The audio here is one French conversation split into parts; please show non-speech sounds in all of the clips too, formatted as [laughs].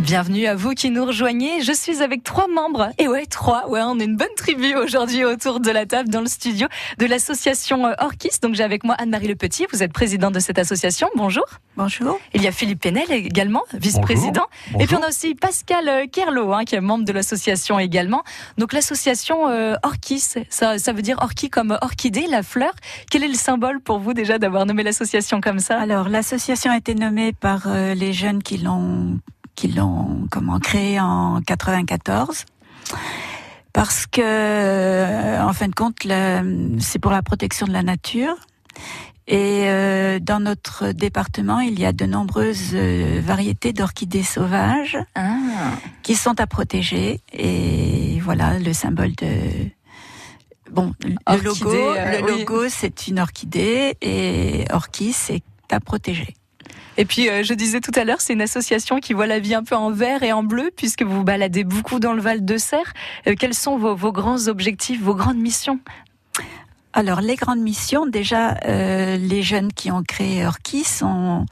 Bienvenue à vous qui nous rejoignez. Je suis avec trois membres. Et ouais, trois. Ouais, on est une bonne tribu aujourd'hui autour de la table dans le studio de l'association euh, Orchis. Donc j'ai avec moi Anne-Marie Le Petit. Vous êtes présidente de cette association. Bonjour. Bonjour. Il y a Philippe Penel également, vice-président. Et puis on a aussi Pascal euh, Kerlo, hein, qui est membre de l'association également. Donc l'association euh, Orchis, ça, ça veut dire orchis comme orchidée, la fleur. Quel est le symbole pour vous déjà d'avoir nommé l'association comme ça? Alors l'association a été nommée par les jeunes qui l'ont qui l'ont comment créé en 94 parce que euh, en fin de compte c'est pour la protection de la nature. Et euh, dans notre département il y a de nombreuses euh, variétés d'orchidées sauvages ah. qui sont à protéger. Et voilà le symbole de bon le logo le logo c'est une orchidée. Et orchis c'est à protéger et puis, euh, je disais tout à l'heure, c'est une association qui voit la vie un peu en vert et en bleu, puisque vous baladez beaucoup dans le Val de Serre. Euh, quels sont vos, vos, grands objectifs, vos grandes missions? Alors, les grandes missions, déjà, euh, les jeunes qui ont créé Orchis sont...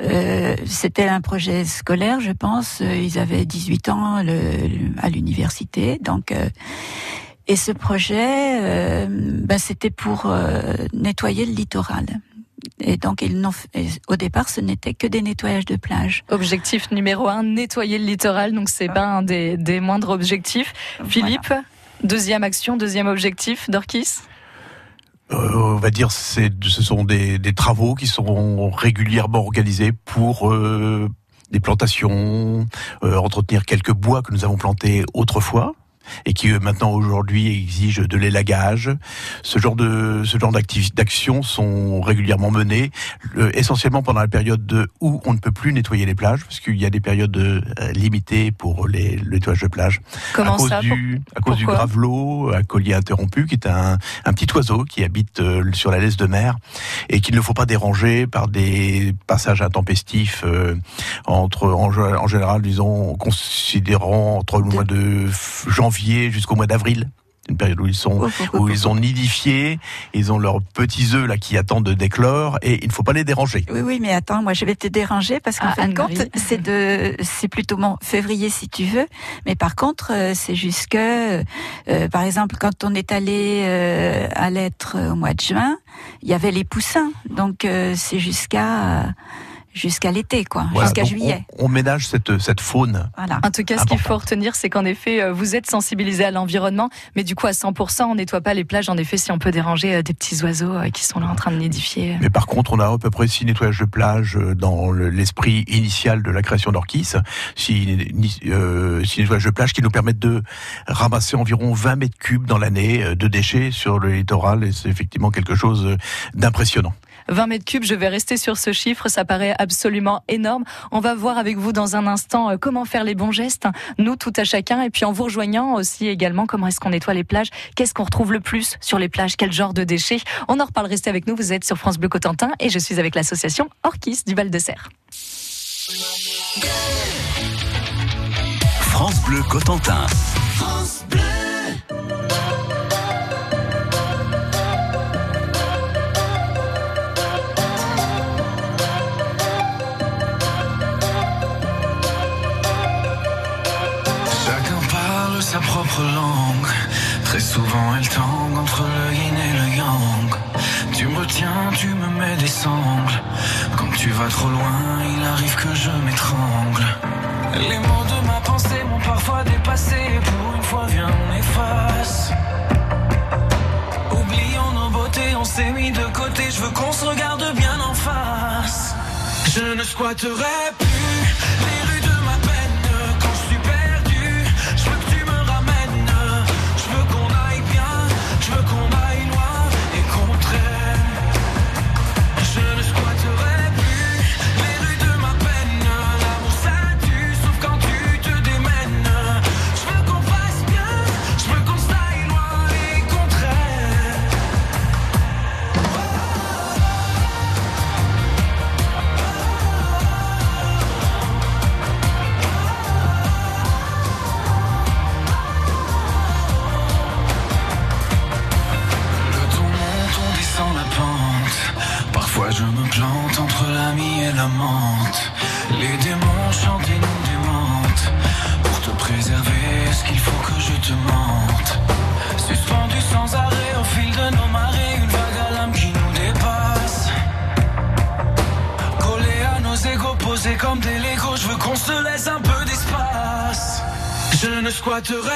Euh, c'était un projet scolaire, je pense. Ils avaient 18 ans le, à l'université, donc. et ce projet, ben, c'était pour nettoyer le littoral. Et donc, ils au départ, ce n'était que des nettoyages de plage. Objectif numéro un, nettoyer le littoral. Donc, c'est pas un des, des, moindres objectifs. Philippe, deuxième action, deuxième objectif d'Orchis euh, on va dire c'est ce sont des, des, travaux qui seront régulièrement organisés pour euh, des plantations, euh, entretenir quelques bois que nous avons plantés autrefois et qui euh, maintenant aujourd'hui exigent de l'élagage. Ce genre de ce genre d'actions sont régulièrement menées, euh, essentiellement pendant la période de, où on ne peut plus nettoyer les plages, parce qu'il y a des périodes euh, limitées pour les, le nettoyage de plage. Comment à cause ça du à cause du gravelot, à collier interrompu, qui est un, un petit oiseau qui habite sur la laisse de mer et qu'il ne faut pas déranger par des passages intempestifs entre en, en général disons considérant entre le mois de janvier jusqu'au mois d'avril. Une période où ils sont où ils ont nidifié, ils ont leurs petits œufs là qui attendent de déclore et il ne faut pas les déranger. Oui oui mais attends moi je vais te déranger parce qu'en ah, fin de compte c'est de c'est plutôt mon février si tu veux. Mais par contre euh, c'est jusque euh, par exemple quand on est allé euh, à l'être au mois de juin il y avait les poussins. Donc c'est jusqu'à jusqu'à l'été, quoi, jusqu'à juillet. On, ménage cette, cette faune. Voilà. En tout cas, ce qu'il faut retenir, c'est qu'en effet, euh, vous êtes sensibilisé à l'environnement, mais du coup, à 100%, on nettoie pas les plages. En effet, si on peut déranger euh, des petits oiseaux euh, qui sont là en train de nidifier. Mais par contre, on a à peu près six nettoyages de plage dans l'esprit initial de la création d'Orchis. Six, euh, six nettoyages de plage qui nous permettent de ramasser environ 20 mètres cubes dans l'année de déchets sur le littoral, et c'est effectivement quelque chose d'impressionnant. 20 mètres cubes, je vais rester sur ce chiffre, ça paraît absolument énorme. On va voir avec vous dans un instant euh, comment faire les bons gestes, nous tout à chacun, et puis en vous rejoignant aussi également comment est-ce qu'on nettoie les plages, qu'est-ce qu'on retrouve le plus sur les plages, quel genre de déchets. On en reparle, restez avec nous, vous êtes sur France Bleu Cotentin et je suis avec l'association Orchis du Val de Serre. France Bleu sa propre langue. Très souvent elle tangue entre le yin et le yang. Tu me tiens, tu me mets des sangles. Quand tu vas trop loin, il arrive que je m'étrangle. Les mots de ma pensée m'ont parfois dépassé. Pour une fois, viens, on efface. Oublions nos beautés, on s'est mis de côté. Je veux qu'on se regarde bien en face. Je ne squatterai plus ne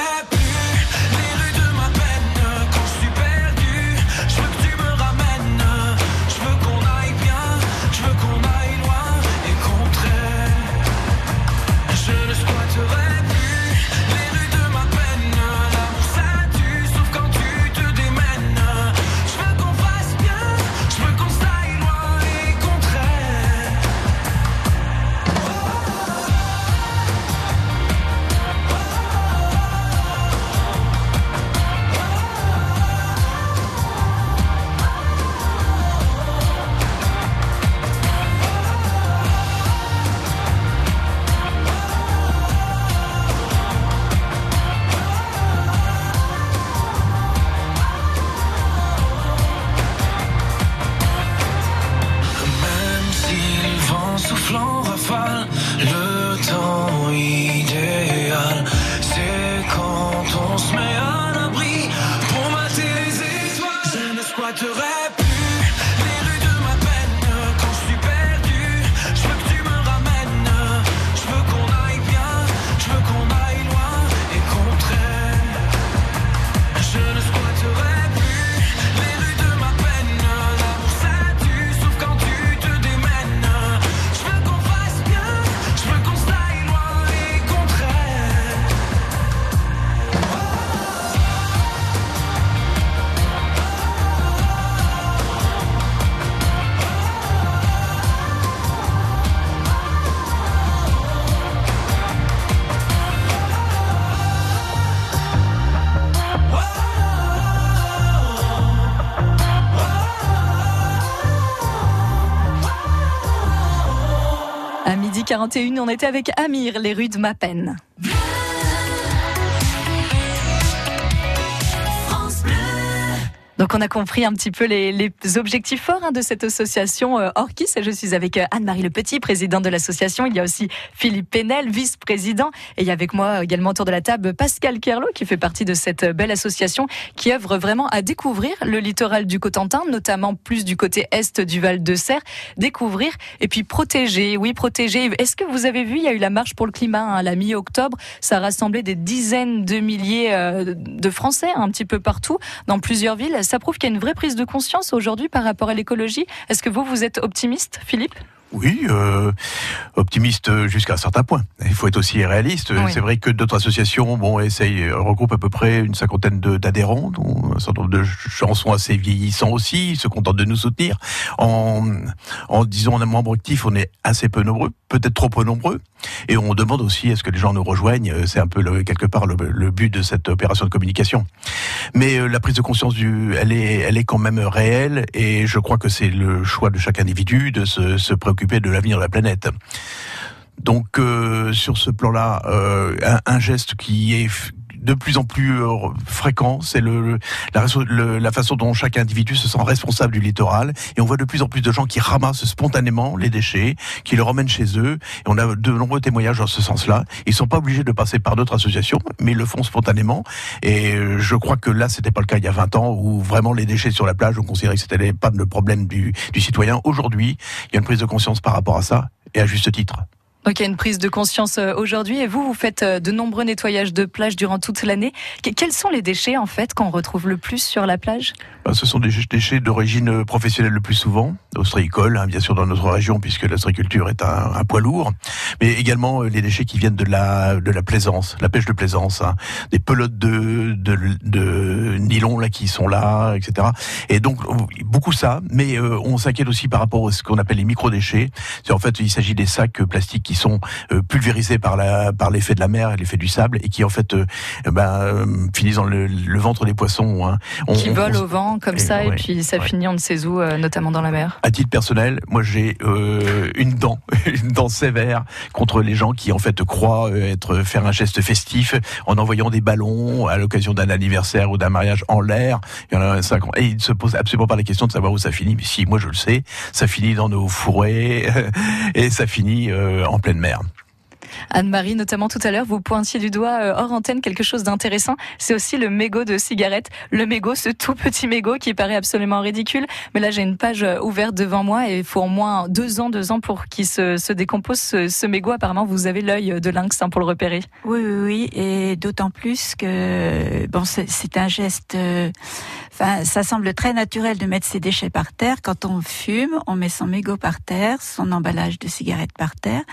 41, on était avec Amir, les rues de Mappen. Donc on a compris un petit peu les, objectifs forts hein, de cette association euh. Je suis avec euh, Anne-Marie Le Petit, présidente de l'association. Il y a aussi Philippe Pénel, vice-président. Et il y a avec moi également autour de la table Pascal Kerlot, qui fait partie de cette euh, belle association qui œuvre vraiment à découvrir le littoral du Cotentin, notamment plus du côté est du Val de Serre. Découvrir et puis protéger. Oui, protéger. Est-ce que vous avez vu, il y a eu la marche pour le climat hein, à la mi-octobre? Ça a rassemblé des dizaines de milliers euh, de Français un petit peu partout, dans plusieurs villes. Prouve qu'il y a une vraie prise de conscience aujourd'hui par rapport à l'écologie. Est-ce que vous, vous êtes optimiste, Philippe? Oui, euh, optimiste jusqu'à un certain point. Il faut être aussi réaliste. Oui. C'est vrai que d'autres associations, bon, essayent, regroupent à peu près une cinquantaine d'adhérents, dont un certain nombre de chansons assez vieillissants aussi, ils se contentent de nous soutenir. En, en disant un membre actif, on est assez peu nombreux, peut-être trop peu nombreux, et on demande aussi est-ce que les gens nous rejoignent. C'est un peu le- quelque part le, le but de cette opération de communication. Mais euh, la prise de conscience du, elle est, elle est quand même réelle, et je crois que c'est le choix de chaque individu de se, se préoccuper de l'avenir de la planète. Donc euh, sur ce plan-là, euh, un, un geste qui est de plus en plus euh, fréquent, c'est le, la, la façon dont chaque individu se sent responsable du littoral. Et on voit de plus en plus de gens qui ramassent spontanément les déchets, qui les ramènent chez eux. Et on a de nombreux témoignages dans ce sens-là. Ils sont pas obligés de passer par d'autres associations, mais ils le font spontanément. Et euh, je crois que là, c'était pas le cas il y a 20 ans, où vraiment les déchets sur la plage, on considérait que c'était pas le problème du, du citoyen. Aujourd'hui, il y a une prise de conscience par rapport à ça, et à juste titre. Donc il y a une prise de conscience euh, aujourd'hui. Et vous, vous faites euh, de nombreux nettoyages de plage durant toute l'année. Que- Quels sont les déchets en fait qu'on retrouve le plus sur la plage? Ben, Ce sont des déchets d'origine professionnelle le plus souvent, ostréicole, hein, bien sûr dans notre région, puisque l'ostréiculture est un, poids lourd, mais également euh, les déchets qui viennent de la, de la plaisance, la pêche de plaisance, hein, des pelotes de, de, de nylon là qui sont là, etc. Et donc beaucoup ça, mais euh, on s'inquiète aussi par rapport à ce qu'on appelle les microdéchets. C'est en fait il s'agit des sacs plastiques qui sont pulvérisés par la par l'effet de la mer et l'effet du sable et qui en fait ben, finissent dans le, ventre des poissons. Hein. qui volent au vent comme ça et puis ça finit on ne sait où, notamment dans la mer. À titre personnel, moi j'ai une dent, [laughs] une dent sévère contre les gens qui en fait croient être faire un geste festif en envoyant des ballons à l'occasion d'un anniversaire ou d'un mariage en l'air. Il y en a cinq Et il ne se pose absolument pas la question de savoir où ça finit. Mais si, moi je le sais, ça finit dans nos fourrés [laughs] et ça finit euh, en pleine mer. Anne-Marie, notamment tout à l'heure, vous pointiez du doigt euh, hors antenne quelque chose d'intéressant. C'est aussi le mégot de cigarette. Le mégot, ce tout petit mégot qui paraît absolument ridicule. Mais là, j'ai une page euh, ouverte devant moi et il faut au moins deux ans, deux ans pour qu'il se, décompose ce, mégot. Apparemment, vous avez l'œil de lynx hein, pour le repérer. Oui, oui, oui. Et d'autant plus que, bon, c'est un geste, euh, enfin, ça semble très naturel de mettre ses déchets par terre. Quand on fume, on met son mégot par terre, son emballage de cigarette par terre.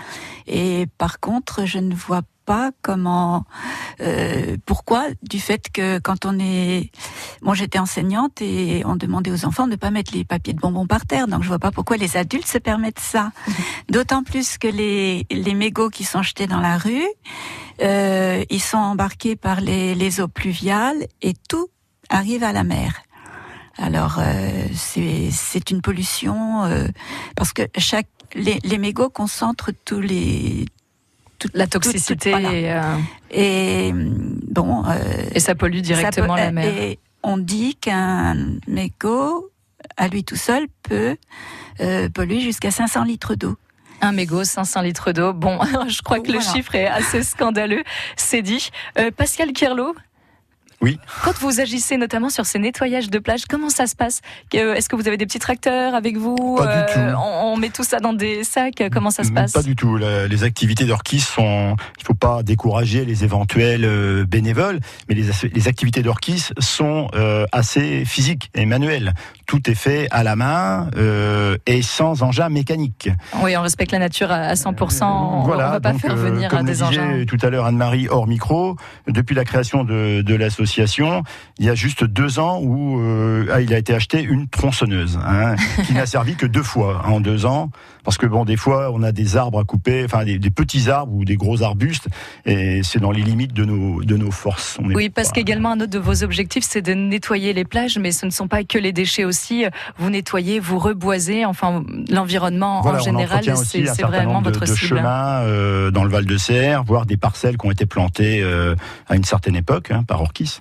Et par contre, je ne vois pas comment, euh, pourquoi, du fait que quand on est, moi j'étais enseignante et on demandait aux enfants de ne pas mettre les papiers de bonbons par terre, donc je vois pas pourquoi les adultes se permettent ça. [laughs] D'autant plus que les, les mégots qui sont jetés dans la rue, euh, ils sont embarqués par les, les eaux pluviales et tout arrive à la mer. Alors euh, c'est une pollution euh, parce que chaque les, les mégots concentrent tous les la toxicité. et, euh, bon. Euh, et ça pollue directement la mer. Et on dit qu'un mégot, à lui tout seul, peut euh, polluer jusqu'à 500 litres d'eau. Un mégot, 500 litres d'eau. Bon, [laughs] je crois que le chiffre est assez scandaleux. C'est dit. Pascal Kierlo, oui. Quand vous agissez notamment sur ces nettoyages de plage, comment ça se passe? Est-ce que vous avez des petits tracteurs avec vous? Pas du euh, tout. On, met tout ça dans des sacs? Comment ça se passe? Pas du tout. les activités d'orchis sont. Il ne faut pas décourager les éventuels euh, bénévoles, mais les, activités d'orchis sont euh, assez physiques et manuelles. Tout est fait à la main et sans engin mécanique. Oui, on respecte la nature à 100%. voilà, on ne va pas faire venir comme des engins. Tout à l'heure, Anne-Marie hors micro. Depuis la création de, de l'association il y a juste deux ans où euh, ah, il a été acheté une tronçonneuse, hein, qui n'a [laughs] servi que deux fois en deux ans, parce que bon, des fois, on a des arbres à couper, enfin des, petits arbres ou des gros arbustes, et c'est dans les limites de nos de nos forces. oui, parce qu'également un autre de vos objectifs, c'est de nettoyer les plages, mais ce ne sont pas que les déchets aussi. Vous nettoyez, vous reboisez, enfin l'environnement en général, c'est vraiment votre de, de chemins euh, dans le Val de Serre, voire des parcelles qui ont été plantées euh, à une certaine époque hein, par Orchis.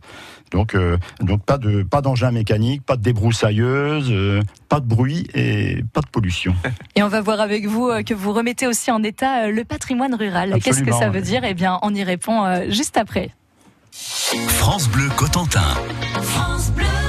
Donc, euh, donc pas de pas d'engin mécanique, pas de débroussailleuse, euh, pas de bruit et pas de pollution. [laughs] Et on va voir avec vous euh, que vous remettez aussi en état le patrimoine rural. Qu'est-ce que ça veut dire? Eh bien, on y répond juste après. France Bleu Cotentin. France Bleu.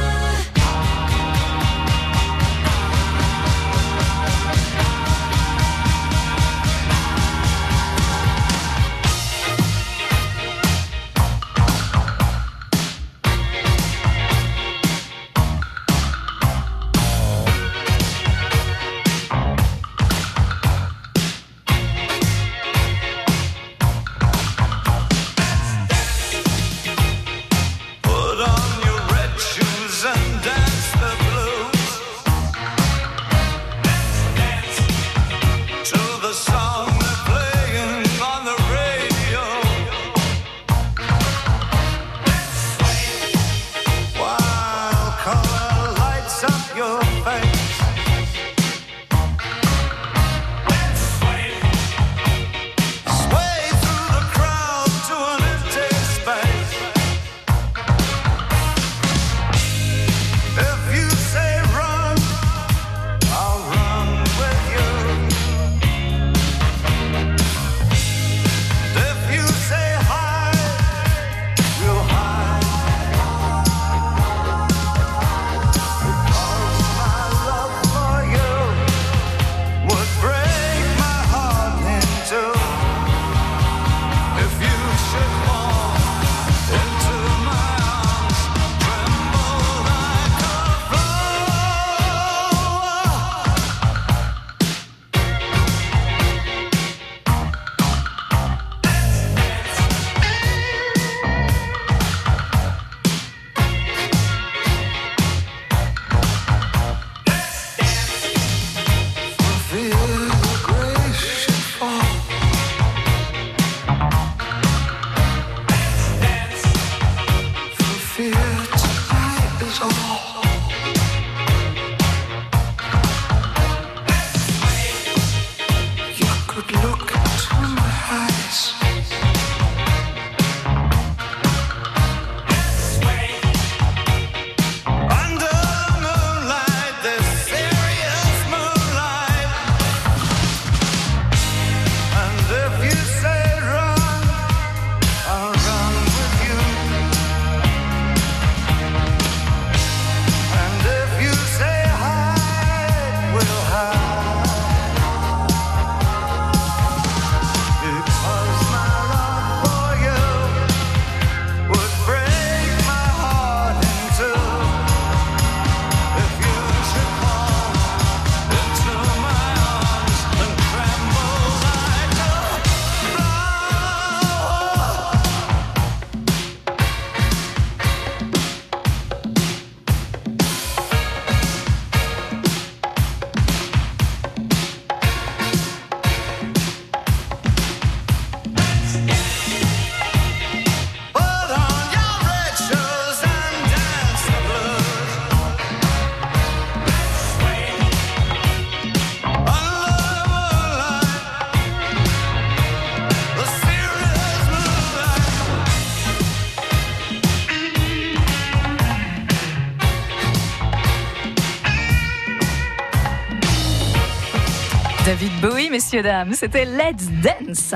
David Bowie, messieurs, dames. C'était Let's Dance.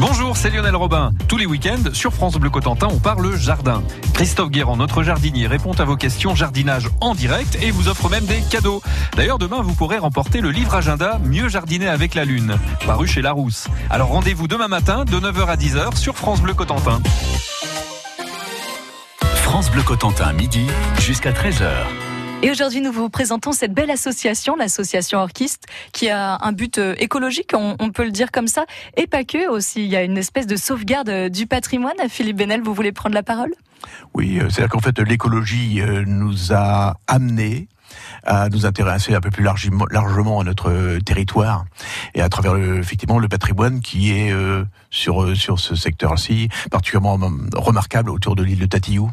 Bonjour, c'est Lionel Robin. Tous les week-ends, sur France Bleu Cotentin, on parle jardin. Christophe Guérand, notre jardinier, répond à vos questions jardinage en direct et vous offre même des cadeaux. D'ailleurs, demain, vous pourrez remporter le livre agenda Mieux jardiner avec la lune, paru chez Larousse. Alors rendez-vous demain matin de 9h à 10h sur France Bleu Cotentin. France Bleu Cotentin, midi jusqu'à 13h. Et aujourd'hui, nous vous présentons cette belle association, l'association Orchiste, qui a un but euh, écologique, on, peut le dire comme ça, et pas que aussi. Il y a une espèce de sauvegarde euh, du patrimoine. Philippe Benel, vous voulez prendre la parole? Oui, euh, c'est-à-dire qu'en fait, l'écologie nous a amenés à nous intéresser un peu plus largement, à notre territoire et à travers effectivement le patrimoine qui est sur sur ce secteur-ci particulièrement remarquable autour de l'île de Tatillou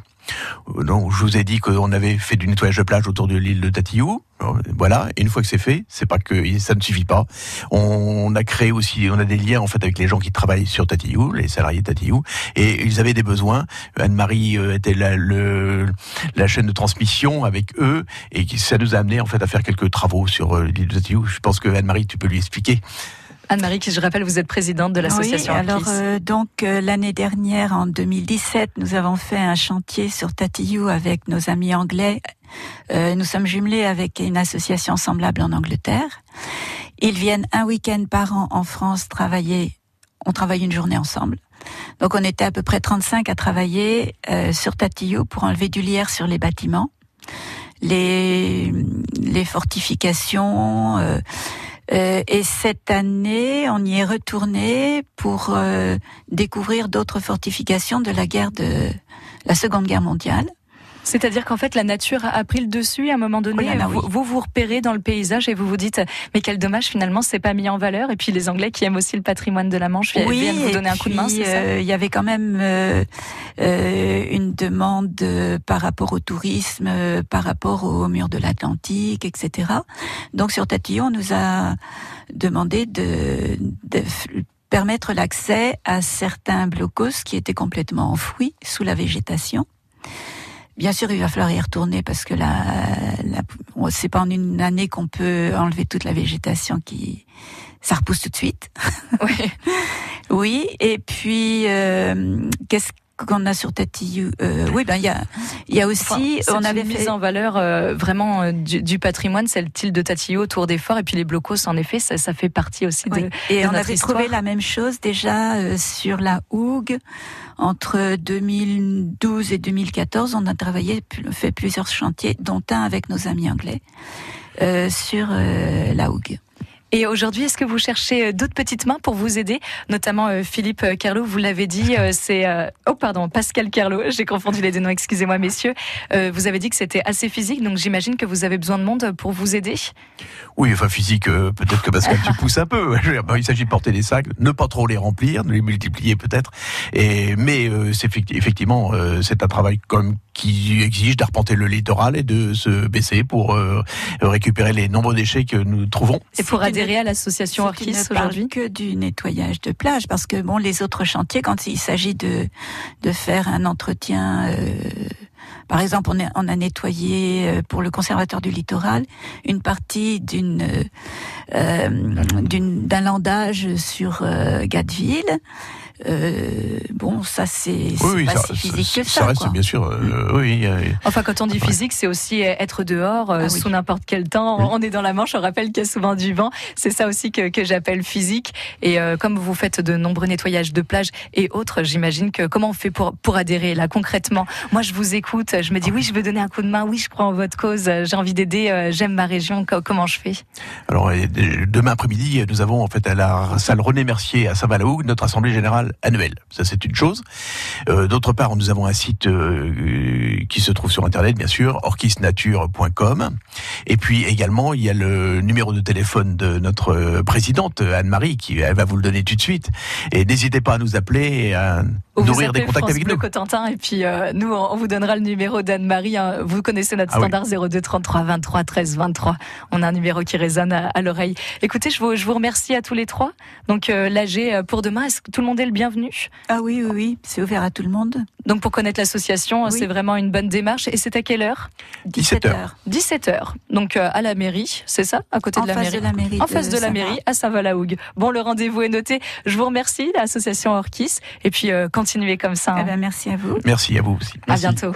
donc, je vous ai dit qu'on avait fait du nettoyage de plage autour de l'île de Tatillou. Euh, voilà. Et une fois que c'est fait, c'est pas que ça ne suffit pas. On a créé aussi, on a des liens en fait avec les gens qui travaillent sur Tatillou, les salariés de Tatillou, et ils avaient des besoins. Anne-Marie euh, était la, le, la chaîne de transmission avec eux, et ça nous a amené en fait à faire quelques travaux sur l'île de Tatillou. Je pense que Anne-Marie, tu peux lui expliquer. Anne-Marie, qui je rappelle, vous êtes présidente de l'association. Oui, alors euh, donc euh, l'année dernière, en 2017, nous avons fait un chantier sur Tatillou avec nos amis anglais. Euh, nous sommes jumelés avec une association semblable en Angleterre. Ils viennent un week-end par an en France travailler. On travaille une journée ensemble. Donc on était à peu près 35 à travailler sur Tatillou pour enlever du lierre sur les bâtiments, les, fortifications euh, et cette année, on y est retourné pour euh, découvrir d'autres fortifications de la guerre de la Seconde Guerre mondiale. C'est-à-dire qu'en fait, la nature a pris le dessus à un moment donné. vous, vous, repérez dans le paysage et vous vous dites, mais quel dommage finalement, c'est pas mis en valeur. Et puis les Anglais qui aiment aussi le patrimoine de la Manche viennent vous donner un coup de main. Euh, il y avait quand même euh, euh, une demande par rapport au tourisme, par rapport au mur de l'Atlantique, etc. Donc sur Tatillon, on nous a demandé de, de permettre l'accès à certains blocos qui étaient complètement enfouis sous la végétation. Bien sûr, il va falloir y retourner parce que là, c'est pas en une année qu'on peut enlever toute la végétation qui, ça repousse tout de suite. Oui. [laughs] oui. Et puis, euh, qu'est-ce qu'on a sur Tatillou euh, Oui, ben il y a, il y a aussi, on avait mis en valeur euh, vraiment euh, du, patrimoine, c'est le de Tatillou autour des forts, et puis les blocos, en effet, ça, ça fait partie aussi de. Et on avait trouvé la même chose déjà sur la Hougue. Entre 2012 et 2014, on a travaillé, fait plusieurs chantiers, dont un avec nos amis anglais, euh, sur euh, la Hougue. Et aujourd'hui, est-ce que vous cherchez euh, d'autres petites mains pour vous aider? Notamment euh, Philippe euh, Carlo, vous l'avez dit, c'est... oh pardon, Pascal Carlo, [laughs] j'ai confondu les deux noms, excusez-moi messieurs. Vous avez dit que c'était assez physique, donc j'imagine que vous avez besoin de monde pour vous aider. Oui, enfin physique, peut-être que Pascal, tu pousses un peu. [laughs] Il s'agit de porter des sacs, ne pas trop les remplir, de les multiplier peut-être. Et mais c'est effecti- effectivement, c'est un travail comme qui exige d'arpenter le littoral et de se baisser pour euh, récupérer les nombreux déchets que nous trouvons. Et pour adhérer une- à l'association parle aujourd'hui? que du nettoyage de plage, parce que bon, les autres chantiers, quand il s'agit de de faire un entretien, euh, par exemple, on, a nettoyé euh, pour le conservateur du littoral une partie d'une euh, d'une- d'un landage sur euh, Gadeville. Euh, bon, ça c'est Oui, c'est oui, pas ça, si physique ça- que ça ça. reste quoi. bien sûr. euh, oui, euh, Enfin, quand on dit physique, c'est aussi être dehors euh, Ah oui. sous n'importe quel temps. Oui. On est dans la Manche, on rappelle qu'il y a souvent du vent. C'est ça aussi que, que j'appelle physique. Et euh, comme vous faites de nombreux nettoyages de plage et autres, j'imagine que comment on fait pour, pour adhérer là concrètement? Moi, je vous écoute, je me dis oui, je veux donner un coup de main, oui, je crois en votre cause, j'ai envie d'aider, euh, j'aime ma région. Co- Comment je fais? Alors demain après-midi, nous avons en fait à la salle René Mercier à Saint-Valahougue notre assemblée générale annuelle. Ça c'est une chose. Euh, D'autre part, nous avons un site euh, qui se trouve sur internet, bien sûr, orchisnature.com. Et puis également, il y a le numéro de téléphone de notre présidente Anne-Marie qui elle va vous le donner tout de suite. Et n'hésitez pas à nous appeler et à Ou nourrir des contacts France avec Bleu nous. Cotentin et puis euh, nous on vous donnera le numéro d'Anne-Marie. hein. Vous connaissez notre Ah oui. standard 02 33 23 13 23. On a un numéro qui résonne à, à l'oreille. Écoutez, je vous, je vous remercie à tous les trois. Donc euh, l'AG euh, pour demain, est-ce que tout le monde est le bienvenu? Ah oui, oui, oui, c'est ouvert à tout le monde. Donc pour connaître l'association, Oui. c'est vraiment une bonne démarche. Et c'est à quelle heure? 17 heures. 17h. Donc euh, à la mairie, c'est ça? À côté En de la face mairie de la mairie. en face de la mairie à Saint-Valahougue. Bon, le rendez-vous est noté. Je vous remercie, l'association Orchis. Et puis, euh, continuez comme ça. hein. Eh ben, merci à vous. Merci à vous aussi. À bientôt.